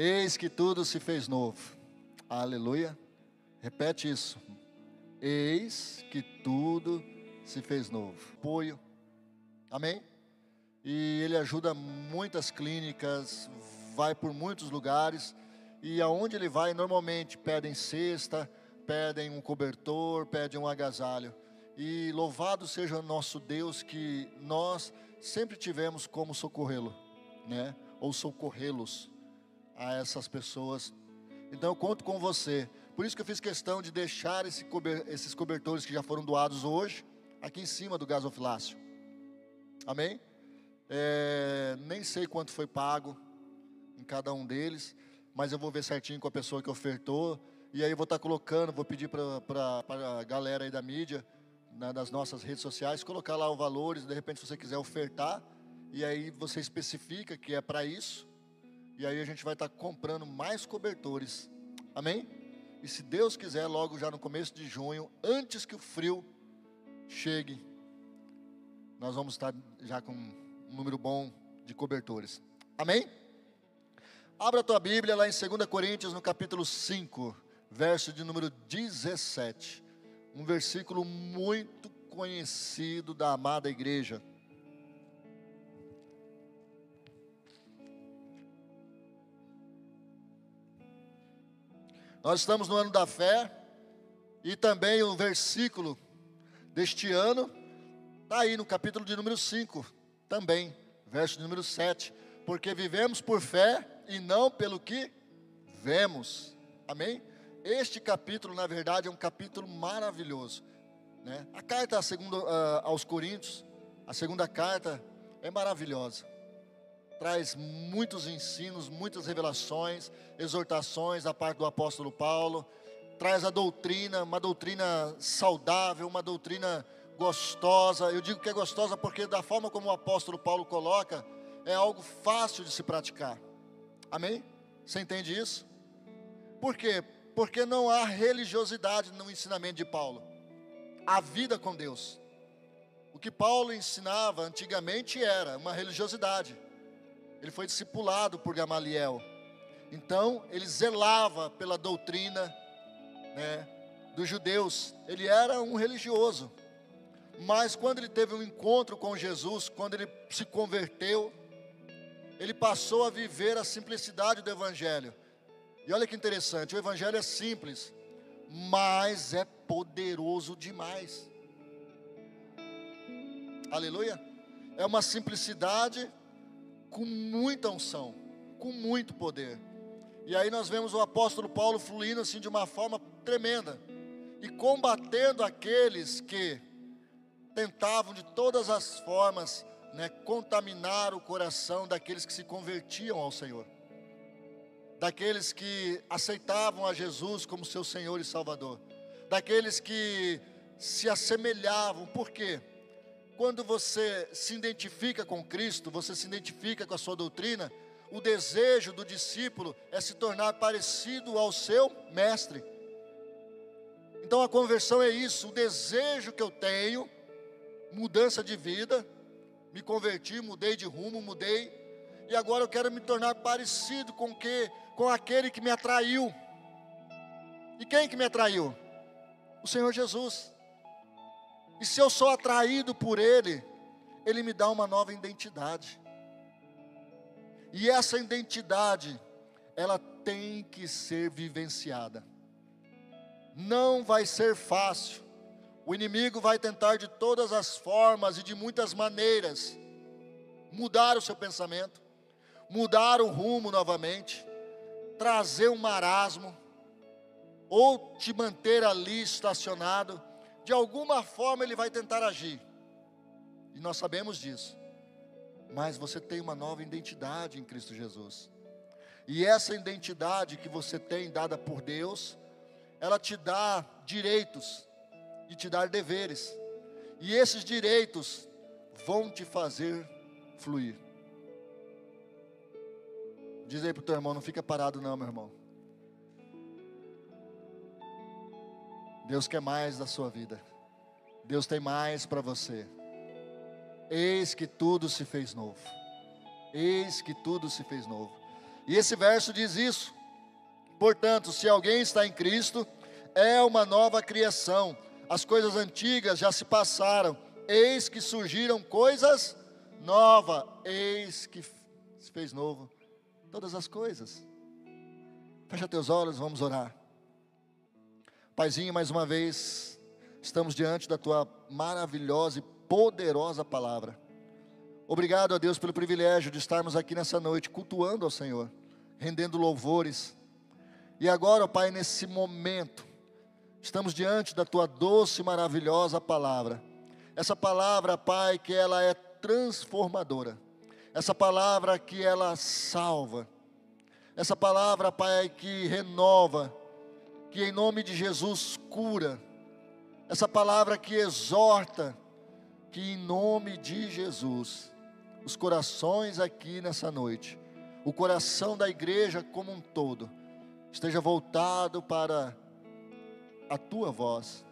Eis que tudo se fez novo. Aleluia. Repete isso. Eis que tudo se fez novo. Apoio. Amém? E ele ajuda muitas clínicas, vai por muitos lugares. E aonde ele vai, normalmente pedem cesta, pedem um cobertor, pedem um agasalho. E louvado seja o nosso Deus que nós sempre tivemos como socorrê-lo, né? Ou socorrê-los a essas pessoas. Então eu conto com você. Por isso que eu fiz questão de deixar esse cober, esses cobertores que já foram doados hoje aqui em cima do gasofilácio. Amém? É, nem sei quanto foi pago em cada um deles, mas eu vou ver certinho com a pessoa que ofertou. E aí eu vou estar colocando, vou pedir para a galera aí da mídia, né, das nossas redes sociais, colocar lá os valores, de repente se você quiser ofertar, e aí você especifica que é para isso, e aí a gente vai estar comprando mais cobertores. Amém? E se Deus quiser, logo já no começo de junho, antes que o frio chegue, nós vamos estar já com um número bom de cobertores. Amém? Abra a tua Bíblia lá em 2 Coríntios, no capítulo 5, verso de número 17. Um versículo muito conhecido da amada igreja. Nós estamos no ano da fé e também o versículo deste ano está aí no capítulo de número 5, também, verso de número 7. Porque vivemos por fé e não pelo que vemos. Amém? Este capítulo, na verdade, é um capítulo maravilhoso. Né? A carta segundo, uh, aos Coríntios, a segunda carta, é maravilhosa traz muitos ensinos, muitas revelações, exortações da parte do apóstolo Paulo, traz a doutrina, uma doutrina saudável, uma doutrina gostosa. Eu digo que é gostosa porque da forma como o apóstolo Paulo coloca, é algo fácil de se praticar. Amém? Você entende isso? Por quê? Porque não há religiosidade no ensinamento de Paulo. A vida com Deus. O que Paulo ensinava antigamente era uma religiosidade ele foi discipulado por Gamaliel. Então, ele zelava pela doutrina né, dos judeus. Ele era um religioso. Mas quando ele teve um encontro com Jesus, quando ele se converteu, ele passou a viver a simplicidade do Evangelho. E olha que interessante: o Evangelho é simples, mas é poderoso demais. Aleluia. É uma simplicidade com muita unção, com muito poder. E aí nós vemos o apóstolo Paulo fluindo assim de uma forma tremenda e combatendo aqueles que tentavam de todas as formas né, contaminar o coração daqueles que se convertiam ao Senhor, daqueles que aceitavam a Jesus como seu Senhor e Salvador, daqueles que se assemelhavam, por quê? Quando você se identifica com Cristo, você se identifica com a sua doutrina, o desejo do discípulo é se tornar parecido ao seu mestre. Então a conversão é isso, o desejo que eu tenho, mudança de vida, me converti, mudei de rumo, mudei, e agora eu quero me tornar parecido com que com aquele que me atraiu. E quem que me atraiu? O Senhor Jesus. E se eu sou atraído por Ele, Ele me dá uma nova identidade. E essa identidade, ela tem que ser vivenciada. Não vai ser fácil. O inimigo vai tentar de todas as formas e de muitas maneiras mudar o seu pensamento, mudar o rumo novamente, trazer um marasmo, ou te manter ali estacionado de alguma forma ele vai tentar agir. E nós sabemos disso. Mas você tem uma nova identidade em Cristo Jesus. E essa identidade que você tem dada por Deus, ela te dá direitos e te dá deveres. E esses direitos vão te fazer fluir. Diz aí para o teu irmão, não fica parado não, meu irmão. Deus quer mais da sua vida. Deus tem mais para você. Eis que tudo se fez novo. Eis que tudo se fez novo. E esse verso diz isso. Portanto, se alguém está em Cristo, é uma nova criação. As coisas antigas já se passaram, eis que surgiram coisas novas, eis que se fez novo todas as coisas. Fecha teus olhos, vamos orar. Paizinho, mais uma vez, estamos diante da tua maravilhosa e poderosa palavra. Obrigado a Deus pelo privilégio de estarmos aqui nessa noite cultuando ao Senhor, rendendo louvores. E agora, ó Pai, nesse momento, estamos diante da tua doce e maravilhosa palavra. Essa palavra, Pai, que ela é transformadora. Essa palavra que ela salva. Essa palavra, Pai, que renova, que em nome de Jesus cura. Essa palavra que exorta, que em nome de Jesus, os corações aqui nessa noite, o coração da igreja como um todo, esteja voltado para a tua voz,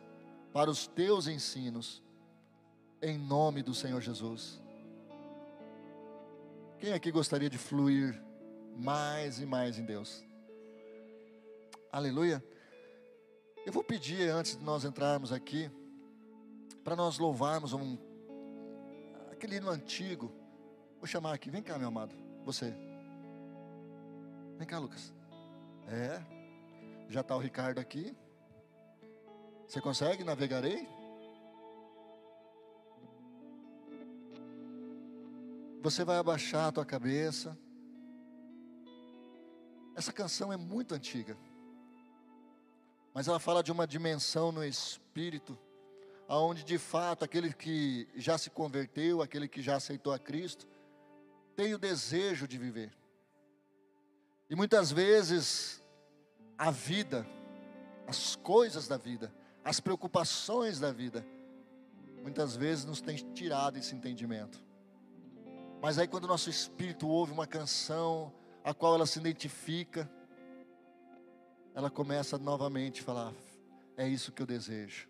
para os teus ensinos, em nome do Senhor Jesus. Quem aqui gostaria de fluir mais e mais em Deus? Aleluia. Eu vou pedir, antes de nós entrarmos aqui, para nós louvarmos um, aquele hino antigo. Vou chamar aqui, vem cá, meu amado, você. Vem cá, Lucas. É, já está o Ricardo aqui. Você consegue? Navegarei? Você vai abaixar a tua cabeça. Essa canção é muito antiga mas ela fala de uma dimensão no espírito, aonde de fato aquele que já se converteu, aquele que já aceitou a Cristo, tem o desejo de viver. E muitas vezes a vida, as coisas da vida, as preocupações da vida, muitas vezes nos tem tirado esse entendimento. Mas aí quando o nosso espírito ouve uma canção a qual ela se identifica, ela começa novamente a falar: é isso que eu desejo.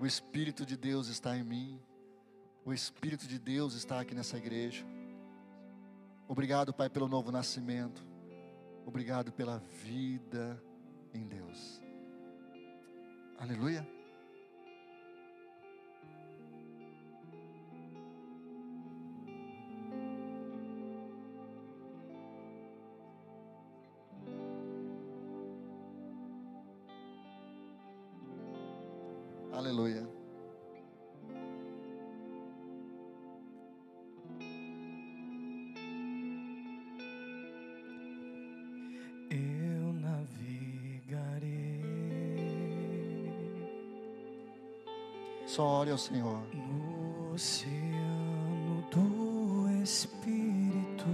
O Espírito de Deus está em mim. O Espírito de Deus está aqui nessa igreja. Obrigado, Pai, pelo novo nascimento. Obrigado pela vida em Deus. Aleluia. Só ore ao Senhor. no oceano do Espírito.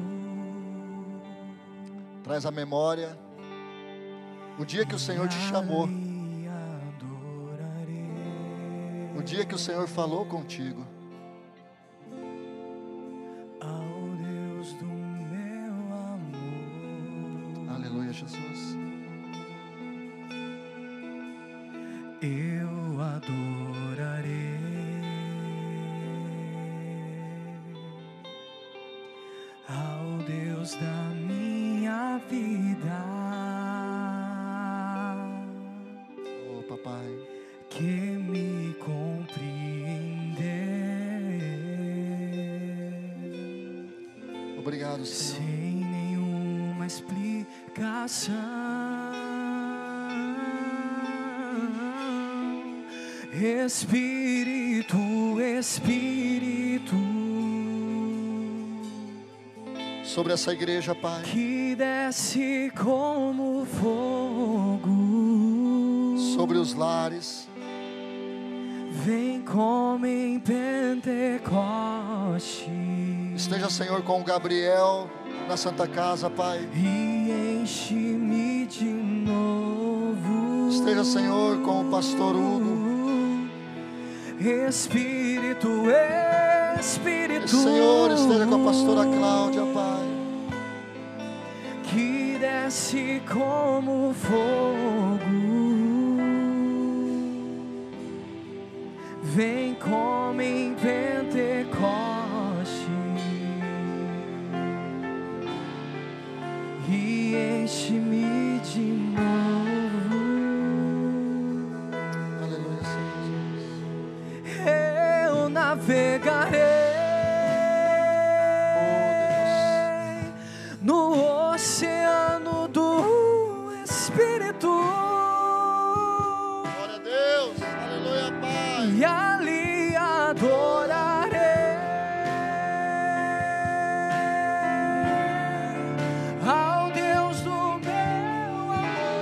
Traz a memória o dia que o Senhor te chamou, o dia que o Senhor falou contigo. Papai. que me compreender Obrigado, Senhor. sem nenhuma explicação. Espírito, Espírito, Sobre essa igreja, Pai. que desce como Sobre os lares. vem como em Pentecoste. Esteja, Senhor, com o Gabriel na Santa Casa, Pai. e enche-me de novo. Esteja, Senhor, com o pastor Hugo. Espírito, Espírito. Senhor, esteja com a pastora Cláudia, Pai. Que desce como fogo. Espírito Glória a Deus. Aleluia, Pai. e ali adorarei ao Deus do meu amor.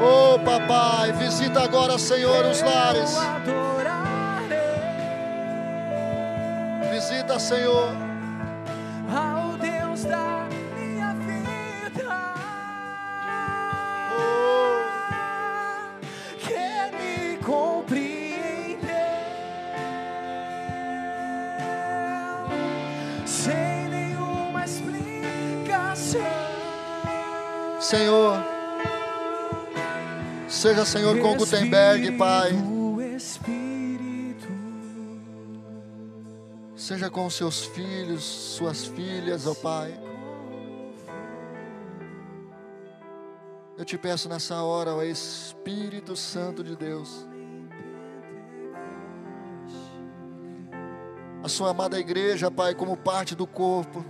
Oh, papai, visita agora, Senhor, os lares. Visita, Senhor. Senhor, seja, Senhor, com Gutenberg, Pai. Seja com seus filhos, suas filhas, ó Pai. Eu te peço nessa hora, ó Espírito Santo de Deus. A sua amada igreja, Pai, como parte do corpo.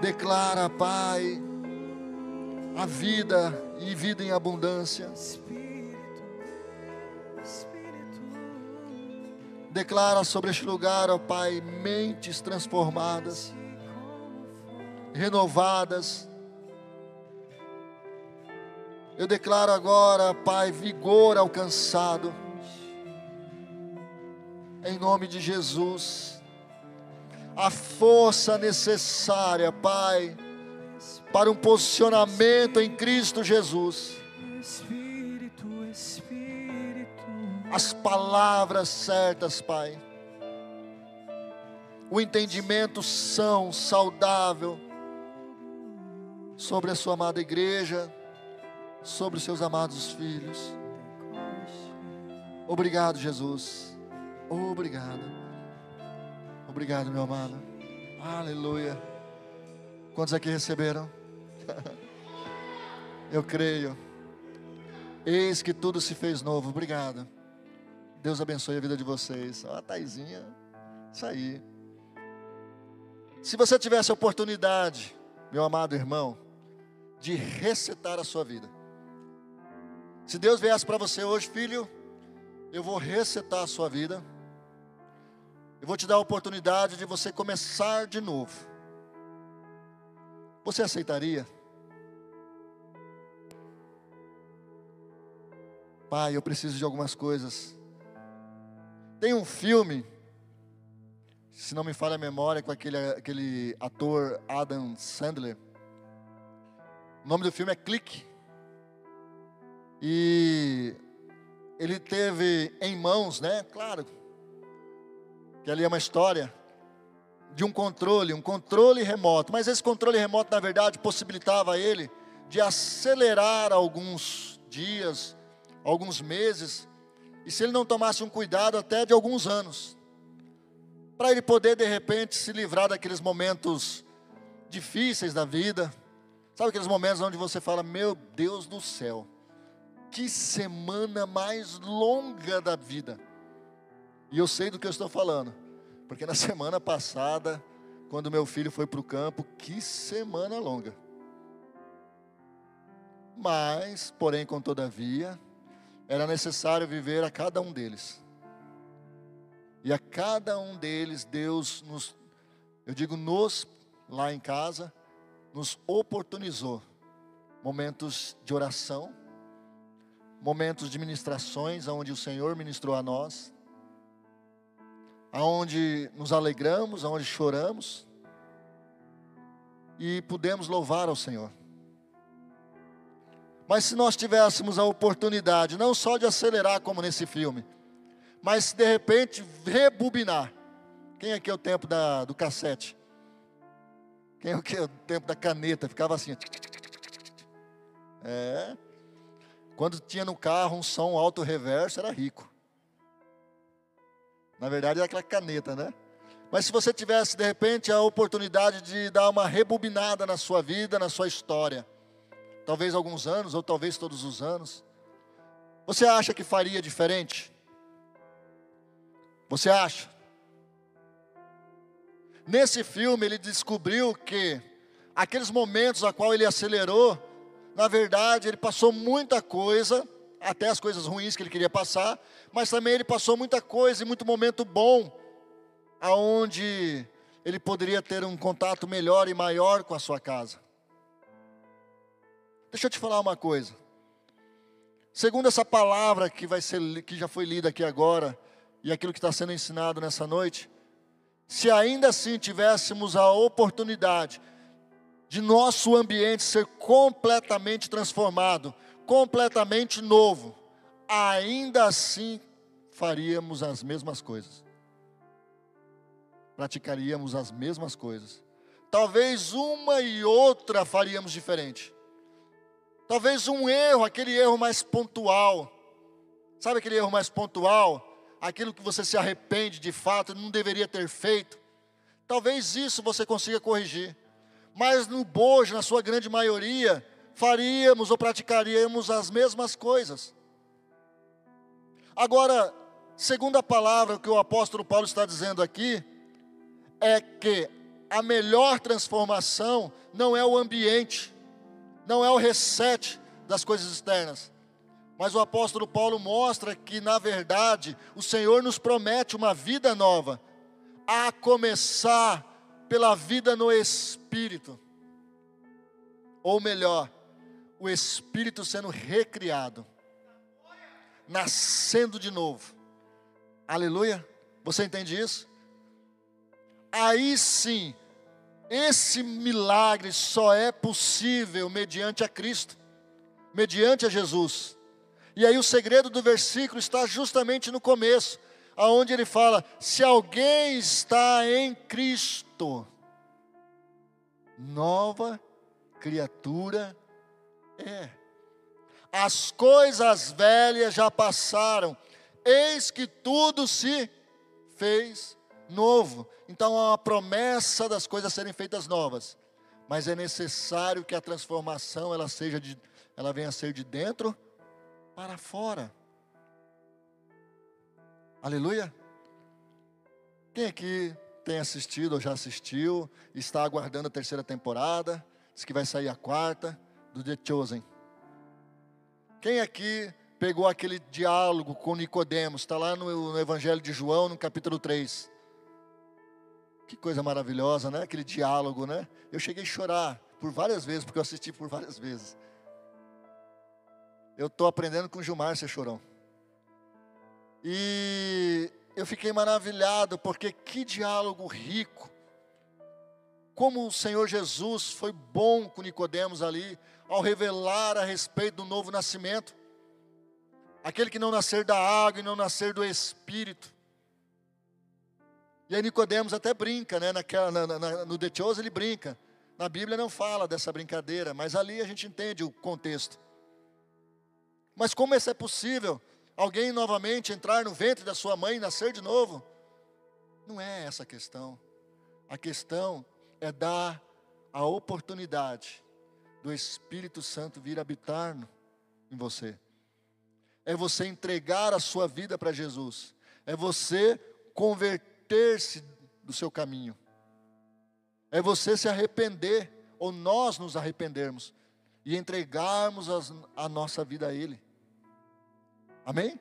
Declara, Pai, a vida e vida em abundância. Declara sobre este lugar, ó Pai, mentes transformadas, renovadas. Eu declaro agora, Pai, vigor alcançado. Em nome de Jesus. A força necessária, Pai, para um posicionamento em Cristo Jesus. Espírito, Espírito, as palavras certas, Pai. O entendimento são, saudável, sobre a sua amada igreja, sobre os seus amados filhos. Obrigado, Jesus. Obrigado. Obrigado, meu amado. Aleluia. Quantos aqui receberam? Eu creio. Eis que tudo se fez novo. Obrigado. Deus abençoe a vida de vocês. Ó, a Taizinha. Isso aí. Se você tivesse a oportunidade, meu amado irmão, de resetar a sua vida. Se Deus viesse para você hoje, filho, eu vou resetar a sua vida. Eu vou te dar a oportunidade de você começar de novo. Você aceitaria? Pai, eu preciso de algumas coisas. Tem um filme, se não me falha a memória, com aquele, aquele ator Adam Sandler. O nome do filme é Clique. E ele teve em mãos, né? Claro, que ali é uma história de um controle, um controle remoto. Mas esse controle remoto, na verdade, possibilitava a ele de acelerar alguns dias, alguns meses, e se ele não tomasse um cuidado, até de alguns anos, para ele poder de repente se livrar daqueles momentos difíceis da vida, sabe aqueles momentos onde você fala: Meu Deus do céu, que semana mais longa da vida. E eu sei do que eu estou falando, porque na semana passada, quando meu filho foi para o campo, que semana longa. Mas, porém, com todavia, era necessário viver a cada um deles. E a cada um deles, Deus nos, eu digo nos, lá em casa, nos oportunizou momentos de oração, momentos de ministrações, onde o Senhor ministrou a nós, aonde nos alegramos, aonde choramos, e pudemos louvar ao Senhor. Mas se nós tivéssemos a oportunidade, não só de acelerar como nesse filme, mas de repente rebobinar. Quem aqui é o tempo da, do cassete? Quem é o tempo da caneta? Ficava assim. É. Quando tinha no carro um som alto reverso, era rico. Na verdade era aquela caneta, né? Mas se você tivesse, de repente, a oportunidade de dar uma rebobinada na sua vida, na sua história, talvez alguns anos, ou talvez todos os anos, você acha que faria diferente? Você acha? Nesse filme, ele descobriu que aqueles momentos a qual ele acelerou, na verdade, ele passou muita coisa, até as coisas ruins que ele queria passar, mas também ele passou muita coisa e muito momento bom aonde ele poderia ter um contato melhor e maior com a sua casa. Deixa eu te falar uma coisa. Segundo essa palavra que vai ser que já foi lida aqui agora e aquilo que está sendo ensinado nessa noite, se ainda assim tivéssemos a oportunidade de nosso ambiente ser completamente transformado, completamente novo, ainda assim faríamos as mesmas coisas praticaríamos as mesmas coisas. Talvez uma e outra faríamos diferente. Talvez um erro, aquele erro mais pontual. Sabe aquele erro mais pontual? Aquilo que você se arrepende de fato, não deveria ter feito. Talvez isso você consiga corrigir. Mas no bojo, na sua grande maioria, faríamos ou praticaríamos as mesmas coisas. Agora, segundo a palavra que o apóstolo Paulo está dizendo aqui, é que a melhor transformação não é o ambiente, não é o reset das coisas externas. Mas o apóstolo Paulo mostra que, na verdade, o Senhor nos promete uma vida nova, a começar pela vida no Espírito. Ou melhor, o Espírito sendo recriado, nascendo de novo. Aleluia? Você entende isso? aí sim, esse milagre só é possível mediante a Cristo, mediante a Jesus. E aí o segredo do versículo está justamente no começo, aonde ele fala: se alguém está em Cristo, nova criatura. As coisas velhas já passaram, eis que tudo se fez novo. Então há uma promessa das coisas serem feitas novas. Mas é necessário que a transformação ela seja de, ela venha a ser de dentro para fora. Aleluia. Quem aqui tem assistido ou já assistiu, está aguardando a terceira temporada, diz que vai sair a quarta do The Chosen. Quem aqui pegou aquele diálogo com Nicodemos, está lá no, no Evangelho de João, no capítulo 3. Que coisa maravilhosa, né? Aquele diálogo, né? Eu cheguei a chorar por várias vezes, porque eu assisti por várias vezes. Eu estou aprendendo com Gilmar ser chorão. E eu fiquei maravilhado, porque que diálogo rico. Como o Senhor Jesus foi bom com Nicodemos ali, ao revelar a respeito do novo nascimento. Aquele que não nascer da água e não nascer do Espírito e aí Nicodemos até brinca, né? Naquela, na, na, no The Chose ele brinca. Na Bíblia não fala dessa brincadeira, mas ali a gente entende o contexto. Mas como isso é possível? Alguém novamente entrar no ventre da sua mãe e nascer de novo? Não é essa a questão. A questão é dar a oportunidade do Espírito Santo vir habitar em você. É você entregar a sua vida para Jesus. É você converter arrepender-se do seu caminho. É você se arrepender, ou nós nos arrependermos, e entregarmos as, a nossa vida a Ele. Amém?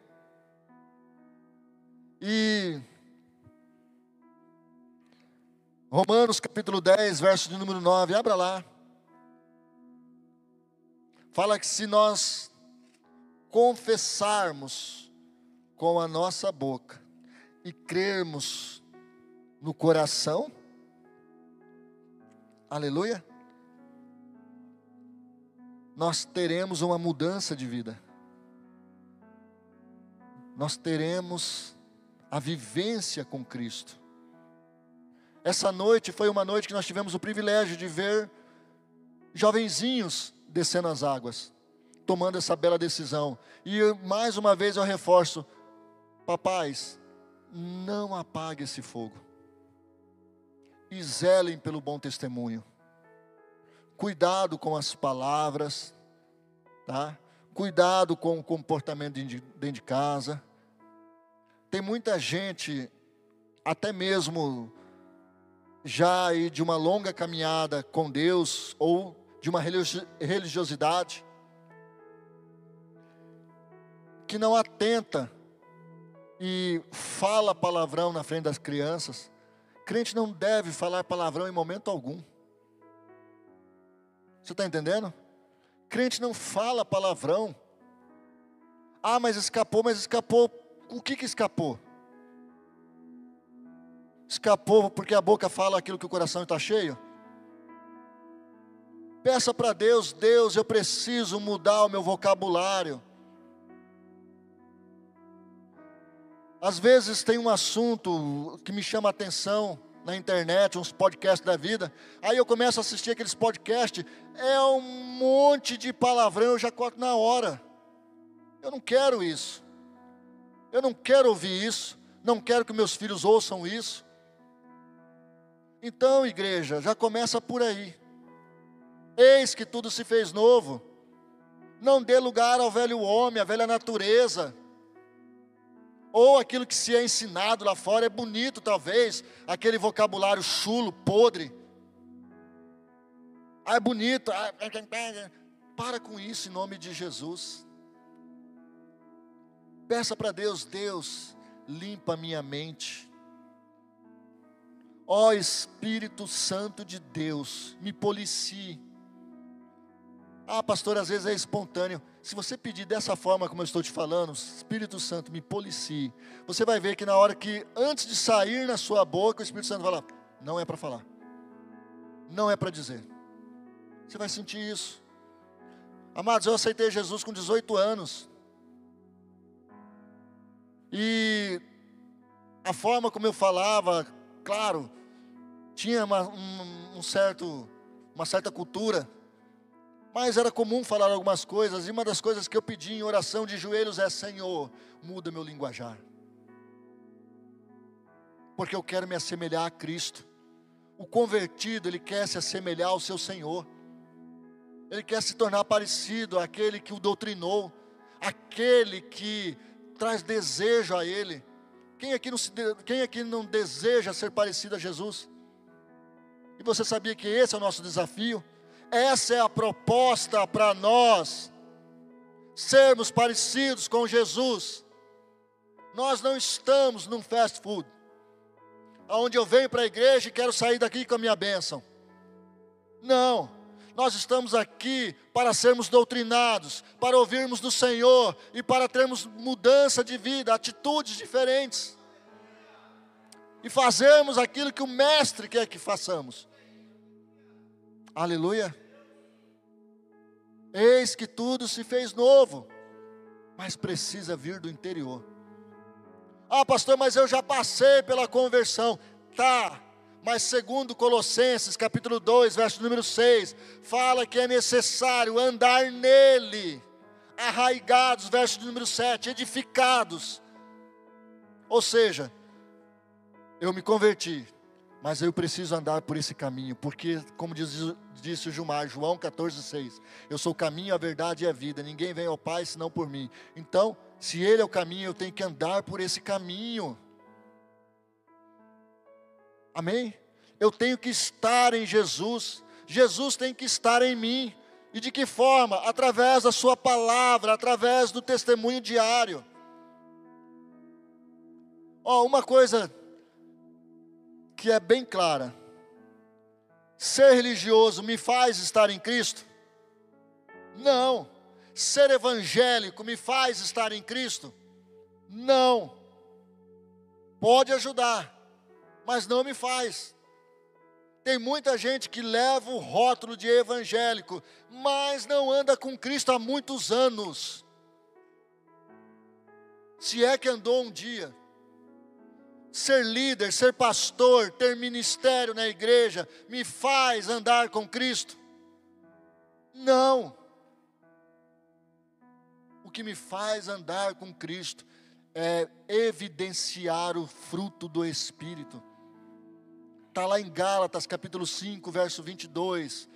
E Romanos capítulo 10, verso de número 9, abra lá. Fala que se nós confessarmos com a nossa boca e crermos no coração, aleluia, nós teremos uma mudança de vida, nós teremos a vivência com Cristo. Essa noite foi uma noite que nós tivemos o privilégio de ver jovenzinhos descendo as águas, tomando essa bela decisão. E mais uma vez eu reforço, papais, não apague esse fogo. e zelem pelo bom testemunho. Cuidado com as palavras, tá? Cuidado com o comportamento dentro de casa. Tem muita gente, até mesmo já de uma longa caminhada com Deus ou de uma religiosidade, que não atenta e fala palavrão na frente das crianças. Crente não deve falar palavrão em momento algum. Você está entendendo? Crente não fala palavrão. Ah, mas escapou, mas escapou. O que que escapou? Escapou porque a boca fala aquilo que o coração está cheio? Peça para Deus, Deus, eu preciso mudar o meu vocabulário. Às vezes tem um assunto que me chama a atenção na internet, uns podcasts da vida. Aí eu começo a assistir aqueles podcasts, é um monte de palavrão, eu já corto na hora. Eu não quero isso. Eu não quero ouvir isso. Não quero que meus filhos ouçam isso. Então, igreja, já começa por aí. Eis que tudo se fez novo. Não dê lugar ao velho homem, à velha natureza. Ou aquilo que se é ensinado lá fora é bonito, talvez, aquele vocabulário chulo, podre. Ah, é bonito. Ah, para com isso em nome de Jesus. Peça para Deus, Deus, limpa minha mente. Ó Espírito Santo de Deus, me policie. Ah, pastor, às vezes é espontâneo. Se você pedir dessa forma como eu estou te falando, Espírito Santo, me policie. Você vai ver que na hora que, antes de sair na sua boca, o Espírito Santo vai lá, não é para falar. Não é para dizer. Você vai sentir isso. Amados, eu aceitei Jesus com 18 anos. E a forma como eu falava, claro, tinha uma, um, um certo, uma certa cultura, mas era comum falar algumas coisas, e uma das coisas que eu pedi em oração de joelhos é: Senhor, muda meu linguajar, porque eu quero me assemelhar a Cristo. O convertido, ele quer se assemelhar ao seu Senhor, ele quer se tornar parecido àquele que o doutrinou, aquele que traz desejo a Ele. Quem aqui não, se, quem aqui não deseja ser parecido a Jesus? E você sabia que esse é o nosso desafio? Essa é a proposta para nós, sermos parecidos com Jesus. Nós não estamos num fast food, onde eu venho para a igreja e quero sair daqui com a minha bênção. Não, nós estamos aqui para sermos doutrinados, para ouvirmos do Senhor e para termos mudança de vida, atitudes diferentes e fazermos aquilo que o Mestre quer que façamos. Aleluia. Eis que tudo se fez novo, mas precisa vir do interior. Ah, pastor, mas eu já passei pela conversão. Tá, mas segundo Colossenses, capítulo 2, verso número 6, fala que é necessário andar nele, arraigados, verso número 7, edificados. Ou seja, eu me converti, mas eu preciso andar por esse caminho, porque, como diz, disse o Gilmar, João 14,6: Eu sou o caminho, a verdade e a vida, ninguém vem ao Pai senão por mim. Então, se Ele é o caminho, eu tenho que andar por esse caminho. Amém? Eu tenho que estar em Jesus, Jesus tem que estar em mim. E de que forma? Através da Sua palavra, através do testemunho diário. Ó, oh, uma coisa que é bem clara. Ser religioso me faz estar em Cristo? Não. Ser evangélico me faz estar em Cristo? Não. Pode ajudar, mas não me faz. Tem muita gente que leva o rótulo de evangélico, mas não anda com Cristo há muitos anos. Se é que andou um dia ser líder, ser pastor, ter ministério na igreja, me faz andar com Cristo? Não. O que me faz andar com Cristo é evidenciar o fruto do Espírito. está lá em Gálatas, capítulo 5, verso 22.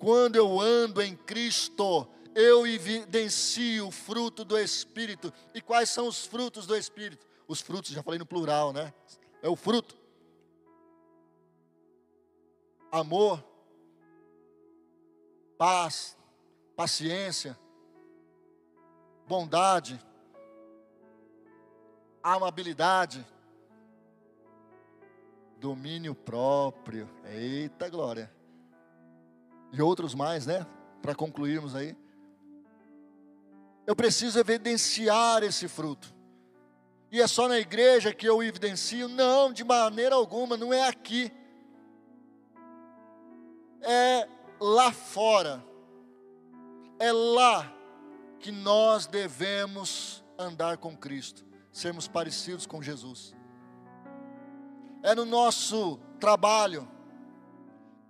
Quando eu ando em Cristo, eu evidencio o fruto do Espírito. E quais são os frutos do Espírito? Os frutos, já falei no plural, né? É o fruto. Amor, paz, paciência, bondade, amabilidade, domínio próprio. Eita glória. E outros mais, né? Para concluirmos aí. Eu preciso evidenciar esse fruto. E é só na igreja que eu evidencio? Não, de maneira alguma, não é aqui. É lá fora. É lá que nós devemos andar com Cristo, sermos parecidos com Jesus. É no nosso trabalho,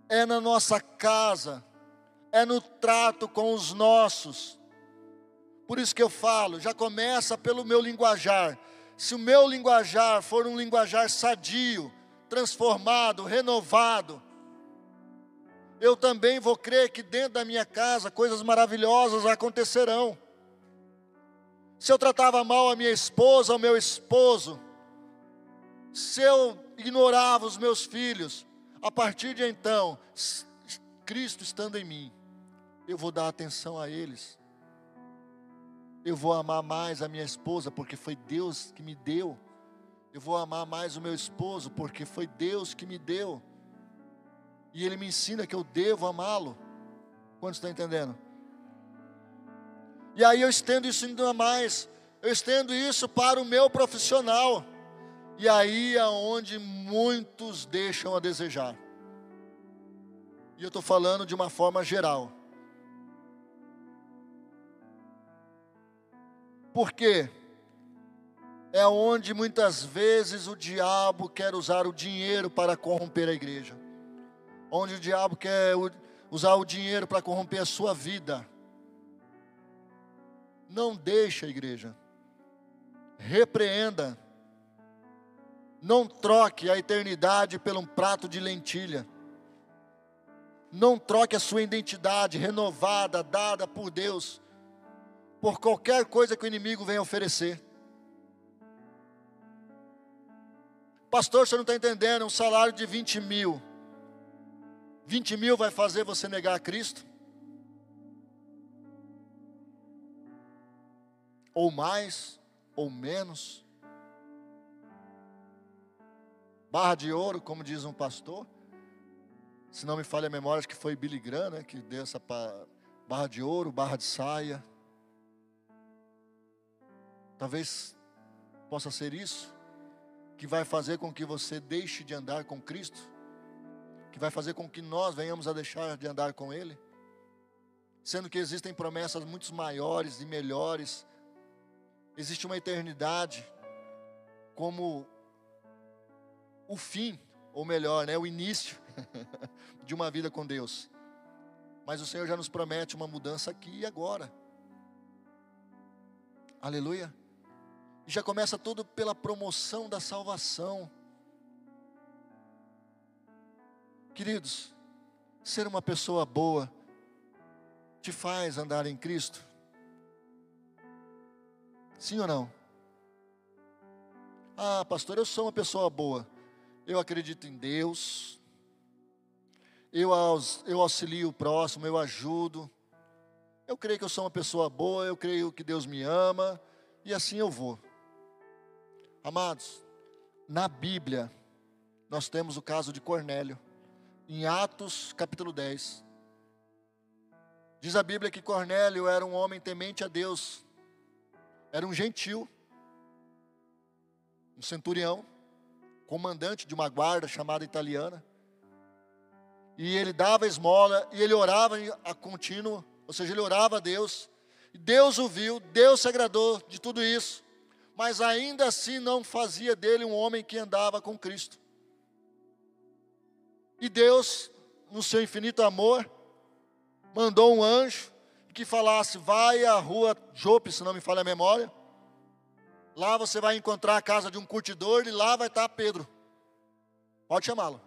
é na nossa casa, é no trato com os nossos. Por isso que eu falo, já começa pelo meu linguajar. Se o meu linguajar for um linguajar sadio, transformado, renovado, eu também vou crer que dentro da minha casa coisas maravilhosas acontecerão. Se eu tratava mal a minha esposa, o meu esposo, se eu ignorava os meus filhos, a partir de então, Cristo estando em mim, eu vou dar atenção a eles. Eu vou amar mais a minha esposa, porque foi Deus que me deu. Eu vou amar mais o meu esposo, porque foi Deus que me deu. E Ele me ensina que eu devo amá-lo. Quantos estão entendendo? E aí eu estendo isso ainda mais. Eu estendo isso para o meu profissional. E aí é onde muitos deixam a desejar. E eu estou falando de uma forma geral. Porque é onde muitas vezes o diabo quer usar o dinheiro para corromper a igreja. Onde o diabo quer usar o dinheiro para corromper a sua vida. Não deixe a igreja. Repreenda. Não troque a eternidade por um prato de lentilha. Não troque a sua identidade renovada, dada por Deus, por qualquer coisa que o inimigo venha oferecer. Pastor, você não está entendendo, um salário de 20 mil. 20 mil vai fazer você negar a Cristo? Ou mais, ou menos. Barra de ouro, como diz um pastor. Se não me falha a memória, acho que foi Billy Graham, né, que deu essa barra de ouro, barra de saia. Talvez possa ser isso que vai fazer com que você deixe de andar com Cristo, que vai fazer com que nós venhamos a deixar de andar com Ele, sendo que existem promessas muito maiores e melhores, existe uma eternidade como o fim, ou melhor, né, o início de uma vida com Deus. Mas o Senhor já nos promete uma mudança aqui e agora. Aleluia. Já começa tudo pela promoção da salvação. Queridos, ser uma pessoa boa te faz andar em Cristo? Sim ou não? Ah, pastor, eu sou uma pessoa boa. Eu acredito em Deus. Eu, eu auxilio o próximo, eu ajudo. Eu creio que eu sou uma pessoa boa, eu creio que Deus me ama, e assim eu vou. Amados, na Bíblia, nós temos o caso de Cornélio, em Atos capítulo 10. Diz a Bíblia que Cornélio era um homem temente a Deus, era um gentil, um centurião, comandante de uma guarda chamada italiana. E ele dava esmola e ele orava a contínuo, ou seja, ele orava a Deus. E Deus o viu, Deus se agradou de tudo isso mas ainda assim não fazia dele um homem que andava com Cristo. E Deus, no seu infinito amor, mandou um anjo que falasse: vai à rua Jope, se não me falha a memória. Lá você vai encontrar a casa de um curtidor e lá vai estar Pedro. Pode chamá-lo.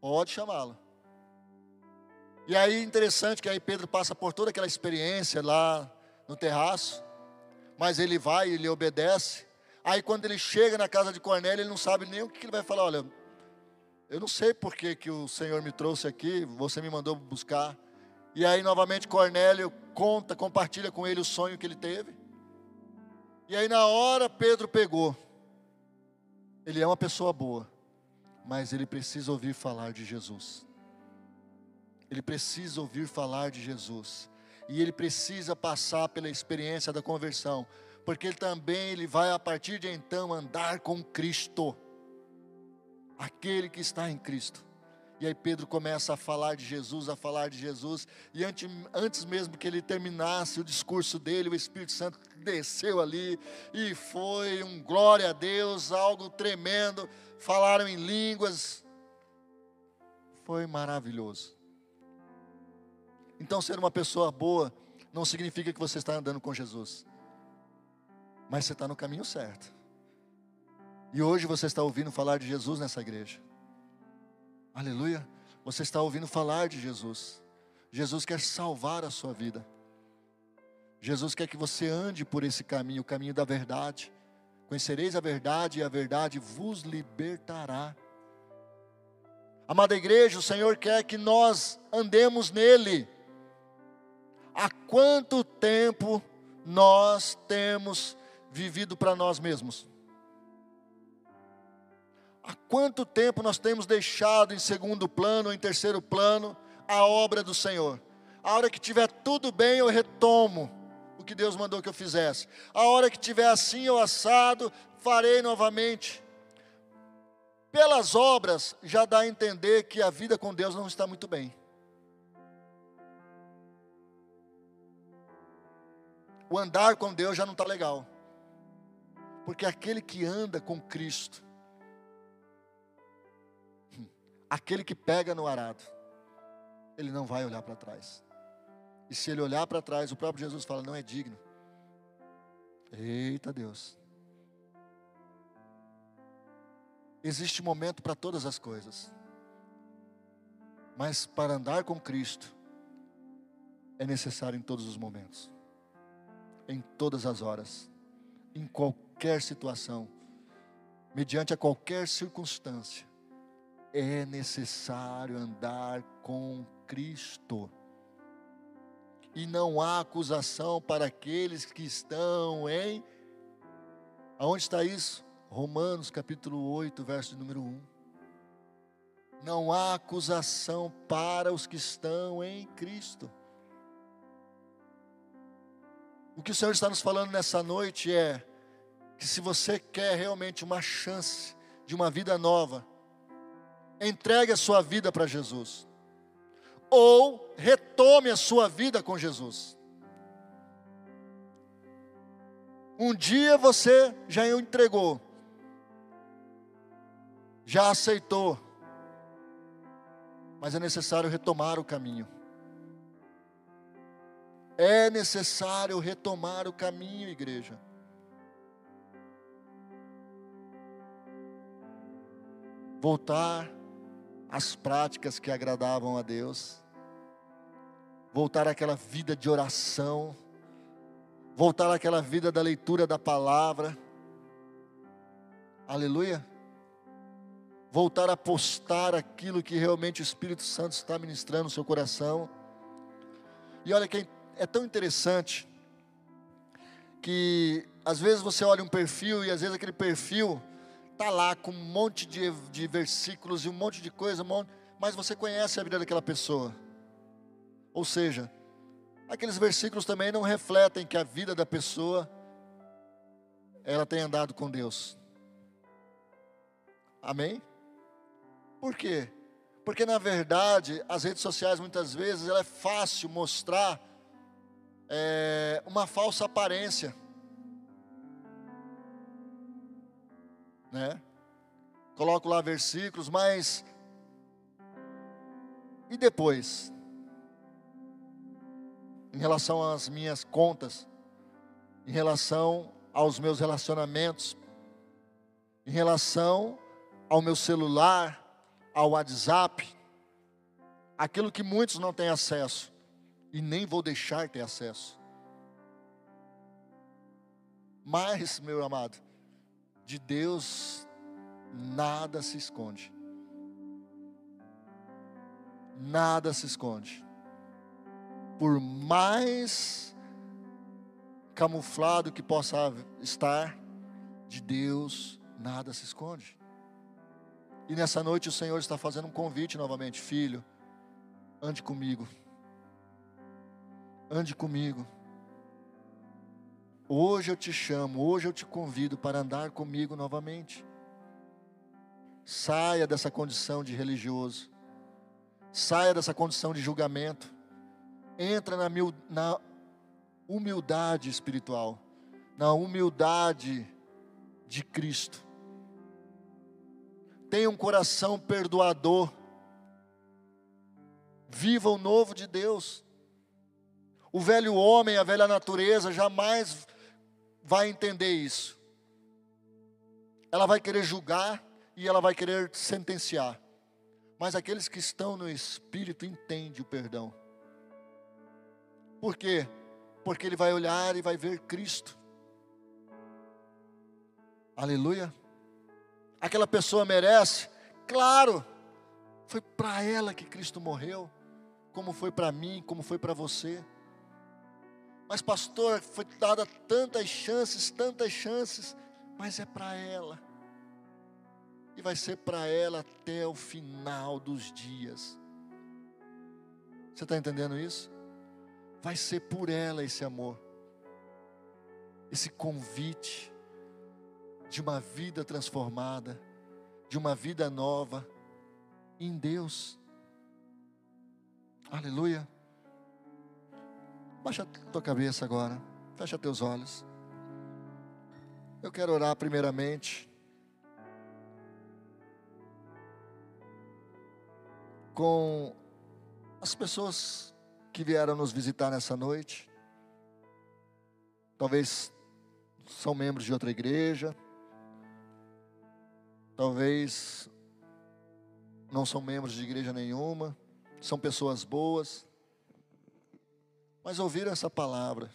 Pode chamá-lo. E aí interessante que aí Pedro passa por toda aquela experiência lá no terraço, mas ele vai e ele obedece. Aí quando ele chega na casa de Cornélio, ele não sabe nem o que ele vai falar. Olha, eu não sei por que, que o Senhor me trouxe aqui, você me mandou buscar. E aí novamente Cornélio conta, compartilha com ele o sonho que ele teve. E aí na hora Pedro pegou. Ele é uma pessoa boa, mas ele precisa ouvir falar de Jesus. Ele precisa ouvir falar de Jesus. E ele precisa passar pela experiência da conversão, porque ele também ele vai a partir de então andar com Cristo. Aquele que está em Cristo. E aí Pedro começa a falar de Jesus, a falar de Jesus, e antes, antes mesmo que ele terminasse o discurso dele, o Espírito Santo desceu ali e foi um glória a Deus, algo tremendo. Falaram em línguas, foi maravilhoso. Então, ser uma pessoa boa não significa que você está andando com Jesus, mas você está no caminho certo. E hoje você está ouvindo falar de Jesus nessa igreja. Aleluia. Você está ouvindo falar de Jesus. Jesus quer salvar a sua vida. Jesus quer que você ande por esse caminho, o caminho da verdade. Conhecereis a verdade e a verdade vos libertará. Amada igreja, o Senhor quer que nós andemos nele. Há quanto tempo nós temos vivido para nós mesmos? Há quanto tempo nós temos deixado em segundo plano, em terceiro plano, a obra do Senhor? A hora que tiver tudo bem, eu retomo o que Deus mandou que eu fizesse. A hora que tiver assim ou assado, farei novamente. Pelas obras, já dá a entender que a vida com Deus não está muito bem. O andar com Deus já não está legal. Porque aquele que anda com Cristo, aquele que pega no arado, ele não vai olhar para trás. E se ele olhar para trás, o próprio Jesus fala: não é digno. Eita Deus. Existe momento para todas as coisas. Mas para andar com Cristo, é necessário em todos os momentos em todas as horas, em qualquer situação, mediante a qualquer circunstância, é necessário andar com Cristo. E não há acusação para aqueles que estão em. Aonde está isso? Romanos capítulo 8, verso número 1. Não há acusação para os que estão em Cristo. O que o Senhor está nos falando nessa noite é que se você quer realmente uma chance de uma vida nova, entregue a sua vida para Jesus. Ou retome a sua vida com Jesus. Um dia você já entregou, já aceitou, mas é necessário retomar o caminho. É necessário retomar o caminho, igreja. Voltar às práticas que agradavam a Deus. Voltar àquela vida de oração. Voltar àquela vida da leitura da palavra. Aleluia. Voltar a postar aquilo que realmente o Espírito Santo está ministrando no seu coração. E olha quem é tão interessante que às vezes você olha um perfil e às vezes aquele perfil tá lá com um monte de, de versículos e um monte de coisa, um monte, mas você conhece a vida daquela pessoa. Ou seja, aqueles versículos também não refletem que a vida da pessoa ela tem andado com Deus. Amém? Por quê? Porque na verdade, as redes sociais muitas vezes ela é fácil mostrar é, uma falsa aparência. Né? Coloco lá versículos, mas. E depois? Em relação às minhas contas, em relação aos meus relacionamentos, em relação ao meu celular, ao WhatsApp, aquilo que muitos não têm acesso e nem vou deixar ter acesso. Mas, meu amado, de Deus nada se esconde. Nada se esconde. Por mais camuflado que possa estar, de Deus nada se esconde. E nessa noite o Senhor está fazendo um convite novamente, filho, ande comigo. Ande comigo. Hoje eu te chamo, hoje eu te convido para andar comigo novamente. Saia dessa condição de religioso. Saia dessa condição de julgamento. Entra na, na humildade espiritual, na humildade de Cristo. Tenha um coração perdoador. Viva o novo de Deus. O velho homem, a velha natureza jamais vai entender isso. Ela vai querer julgar e ela vai querer sentenciar. Mas aqueles que estão no espírito entendem o perdão. Por quê? Porque ele vai olhar e vai ver Cristo. Aleluia. Aquela pessoa merece? Claro. Foi para ela que Cristo morreu, como foi para mim, como foi para você. Mas, pastor, foi dada tantas chances, tantas chances, mas é para ela. E vai ser para ela até o final dos dias. Você está entendendo isso? Vai ser por ela esse amor, esse convite de uma vida transformada, de uma vida nova em Deus. Aleluia. Baixa tua cabeça agora. Fecha teus olhos. Eu quero orar primeiramente com as pessoas que vieram nos visitar nessa noite. Talvez são membros de outra igreja. Talvez não são membros de igreja nenhuma. São pessoas boas mas ouviram essa palavra,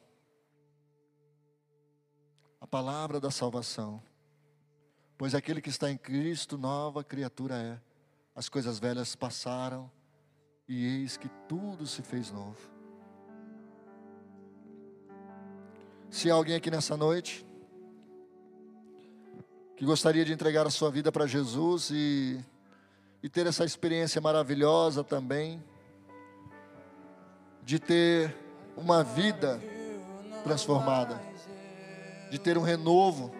a palavra da salvação. Pois aquele que está em Cristo, nova criatura é. As coisas velhas passaram e eis que tudo se fez novo. Se há alguém aqui nessa noite que gostaria de entregar a sua vida para Jesus e, e ter essa experiência maravilhosa também, de ter uma vida transformada, de ter um renovo,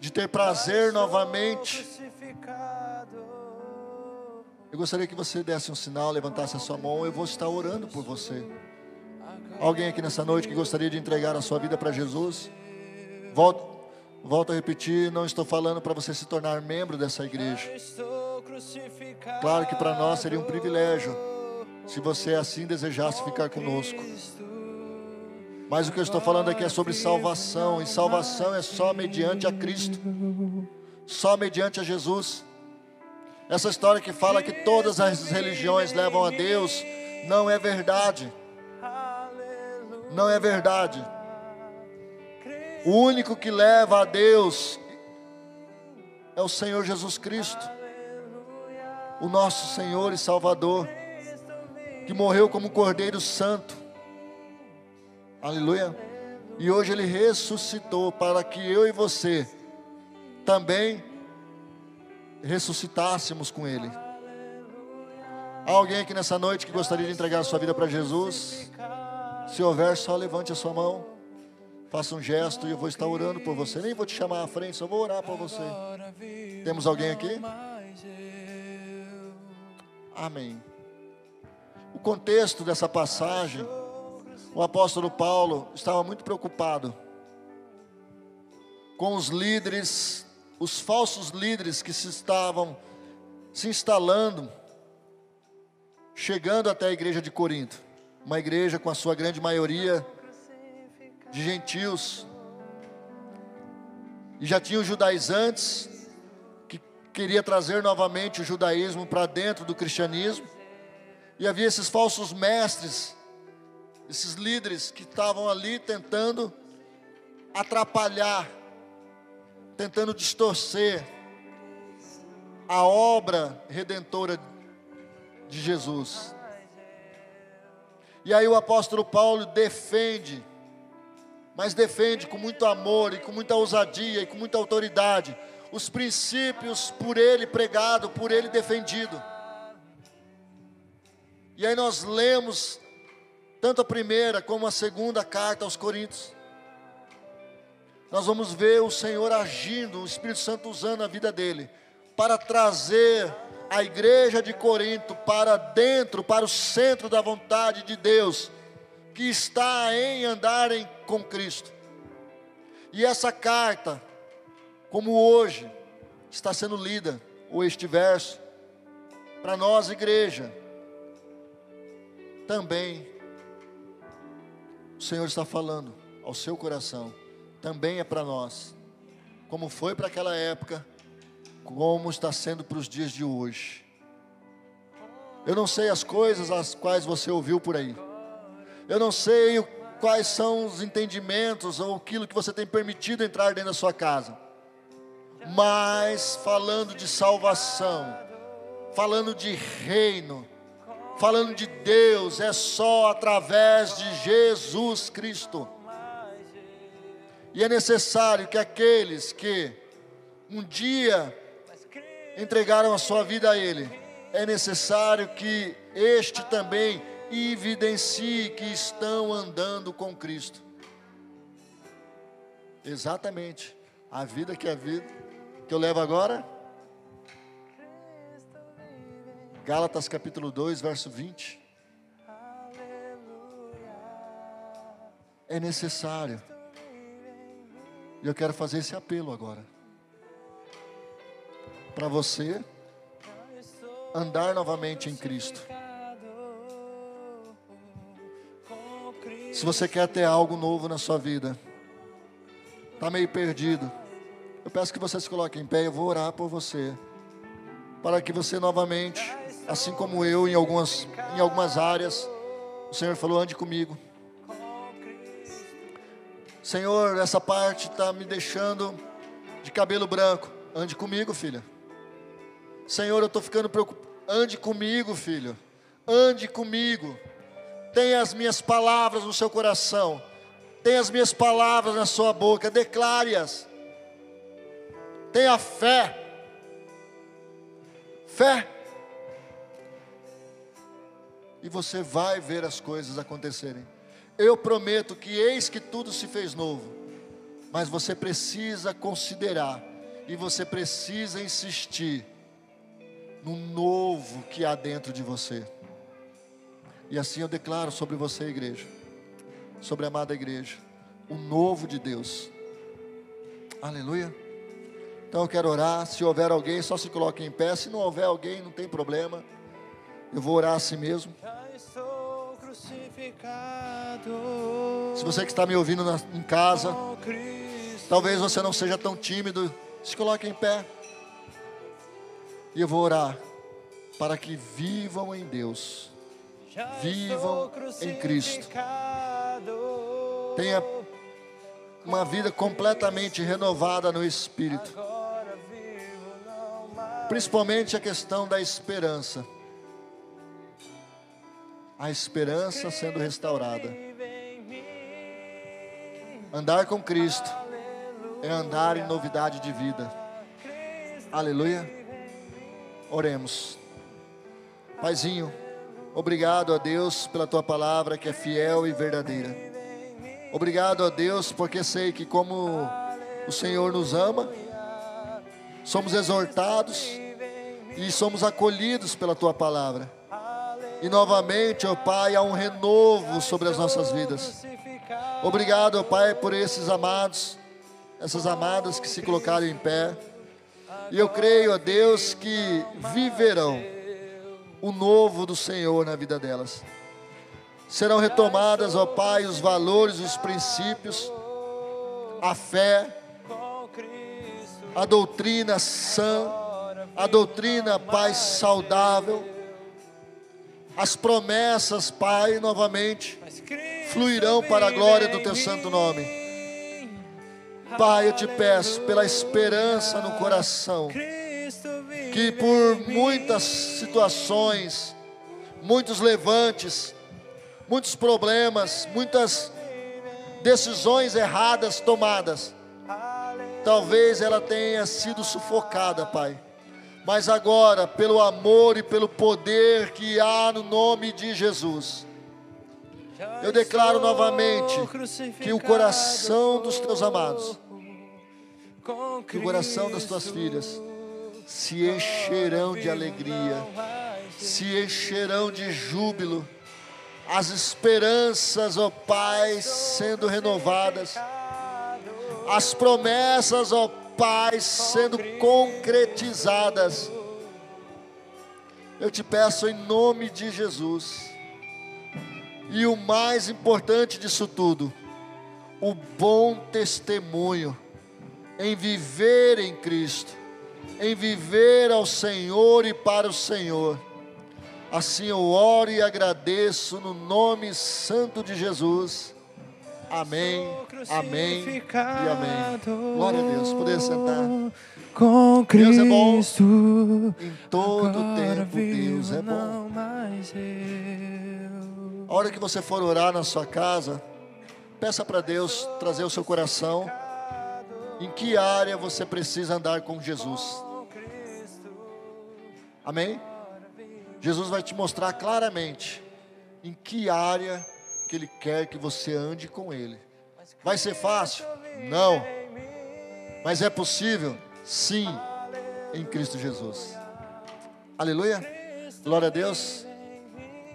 de ter prazer novamente. Eu gostaria que você desse um sinal, levantasse a sua mão, eu vou estar orando por você. Alguém aqui nessa noite que gostaria de entregar a sua vida para Jesus? Volto, volto a repetir, não estou falando para você se tornar membro dessa igreja. Claro que para nós seria um privilégio se você assim desejasse ficar conosco. Mas o que eu estou falando aqui é sobre salvação, e salvação é só mediante a Cristo, só mediante a Jesus. Essa história que fala que todas as religiões levam a Deus, não é verdade. Não é verdade. O único que leva a Deus é o Senhor Jesus Cristo, o nosso Senhor e Salvador que morreu como cordeiro santo. Aleluia. E hoje ele ressuscitou para que eu e você também ressuscitássemos com ele. Há alguém aqui nessa noite que gostaria de entregar a sua vida para Jesus? Se houver, só levante a sua mão. Faça um gesto e eu vou estar orando por você. Nem vou te chamar à frente, só vou orar por você. Temos alguém aqui? Amém. O contexto dessa passagem, o apóstolo Paulo estava muito preocupado com os líderes, os falsos líderes que se estavam se instalando, chegando até a igreja de Corinto, uma igreja com a sua grande maioria de gentios, e já tinha os judaizantes que queria trazer novamente o judaísmo para dentro do cristianismo. E havia esses falsos mestres, esses líderes que estavam ali tentando atrapalhar, tentando distorcer a obra redentora de Jesus. E aí o apóstolo Paulo defende, mas defende com muito amor e com muita ousadia e com muita autoridade os princípios por ele pregado, por ele defendido. E aí nós lemos tanto a primeira como a segunda carta aos Coríntios. Nós vamos ver o Senhor agindo, o Espírito Santo usando a vida dele para trazer a igreja de Corinto para dentro, para o centro da vontade de Deus, que está em andarem com Cristo. E essa carta, como hoje está sendo lida, ou este verso, para nós, igreja, também o Senhor está falando ao seu coração, também é para nós, como foi para aquela época como está sendo para os dias de hoje. Eu não sei as coisas as quais você ouviu por aí. Eu não sei quais são os entendimentos ou aquilo que você tem permitido entrar dentro da sua casa. Mas falando de salvação, falando de reino, falando de Deus, é só através de Jesus Cristo. E é necessário que aqueles que um dia entregaram a sua vida a Ele, é necessário que este também evidencie que estão andando com Cristo. Exatamente. A vida que é a vida que eu levo agora. Gálatas capítulo 2, verso 20. É necessário. E eu quero fazer esse apelo agora para você andar novamente em Cristo. Se você quer ter algo novo na sua vida, está meio perdido, eu peço que você se coloque em pé, eu vou orar por você, para que você novamente, assim como eu em algumas, em algumas áreas, o Senhor falou: ande comigo. Senhor, essa parte está me deixando de cabelo branco. Ande comigo, filha. Senhor, eu estou ficando preocupado. Ande comigo, filho. Ande comigo. Tenha as minhas palavras no seu coração. Tenha as minhas palavras na sua boca. Declare-as. Tenha fé. Fé. E você vai ver as coisas acontecerem. Eu prometo que eis que tudo se fez novo. Mas você precisa considerar e você precisa insistir no novo que há dentro de você. E assim eu declaro sobre você, igreja, sobre a amada igreja, o novo de Deus. Aleluia. Então eu quero orar. Se houver alguém, só se coloque em pé. Se não houver alguém, não tem problema. Eu vou orar assim mesmo. Se você que está me ouvindo na, em casa, talvez você não seja tão tímido, se coloque em pé. E eu vou orar para que vivam em Deus, vivam em Cristo, tenha uma vida completamente renovada no Espírito, principalmente a questão da esperança, a esperança sendo restaurada. Andar com Cristo é andar em novidade de vida. Aleluia. Oremos. Paizinho, obrigado a Deus pela tua palavra que é fiel e verdadeira. Obrigado a Deus porque sei que como o Senhor nos ama, somos exortados e somos acolhidos pela tua palavra. E novamente, ó Pai, há um renovo sobre as nossas vidas. Obrigado, ó Pai, por esses amados, essas amadas que se colocaram em pé e eu creio, a Deus, que viverão o novo do Senhor na vida delas. Serão retomadas, ó Pai, os valores, os princípios, a fé, a doutrina sã, a doutrina, Pai, saudável, as promessas, Pai, novamente, fluirão para a glória do Teu santo nome. Pai, eu te peço pela esperança no coração, que por muitas situações, muitos levantes, muitos problemas, muitas decisões erradas tomadas, talvez ela tenha sido sufocada, Pai. Mas agora, pelo amor e pelo poder que há no nome de Jesus, eu declaro novamente que o coração dos teus amados, que o coração das tuas filhas se encherão de alegria, se encherão de júbilo, as esperanças, ó Pai, sendo renovadas, as promessas, ó Pai, sendo concretizadas. Eu te peço em nome de Jesus. E o mais importante disso tudo, o bom testemunho em viver em Cristo, em viver ao Senhor e para o Senhor. Assim eu oro e agradeço no nome santo de Jesus. Amém, amém e amém. Glória a Deus. Poder sentar. Com Deus é bom. Cristo, Em todo tempo, Deus é bom. A hora que você for orar na sua casa, peça para Deus trazer o seu coração. Em que área você precisa andar com Jesus? Amém? Jesus vai te mostrar claramente em que área que Ele quer que você ande com Ele. Vai ser fácil? Não. Mas é possível? Sim, em Cristo Jesus. Aleluia. Glória a Deus.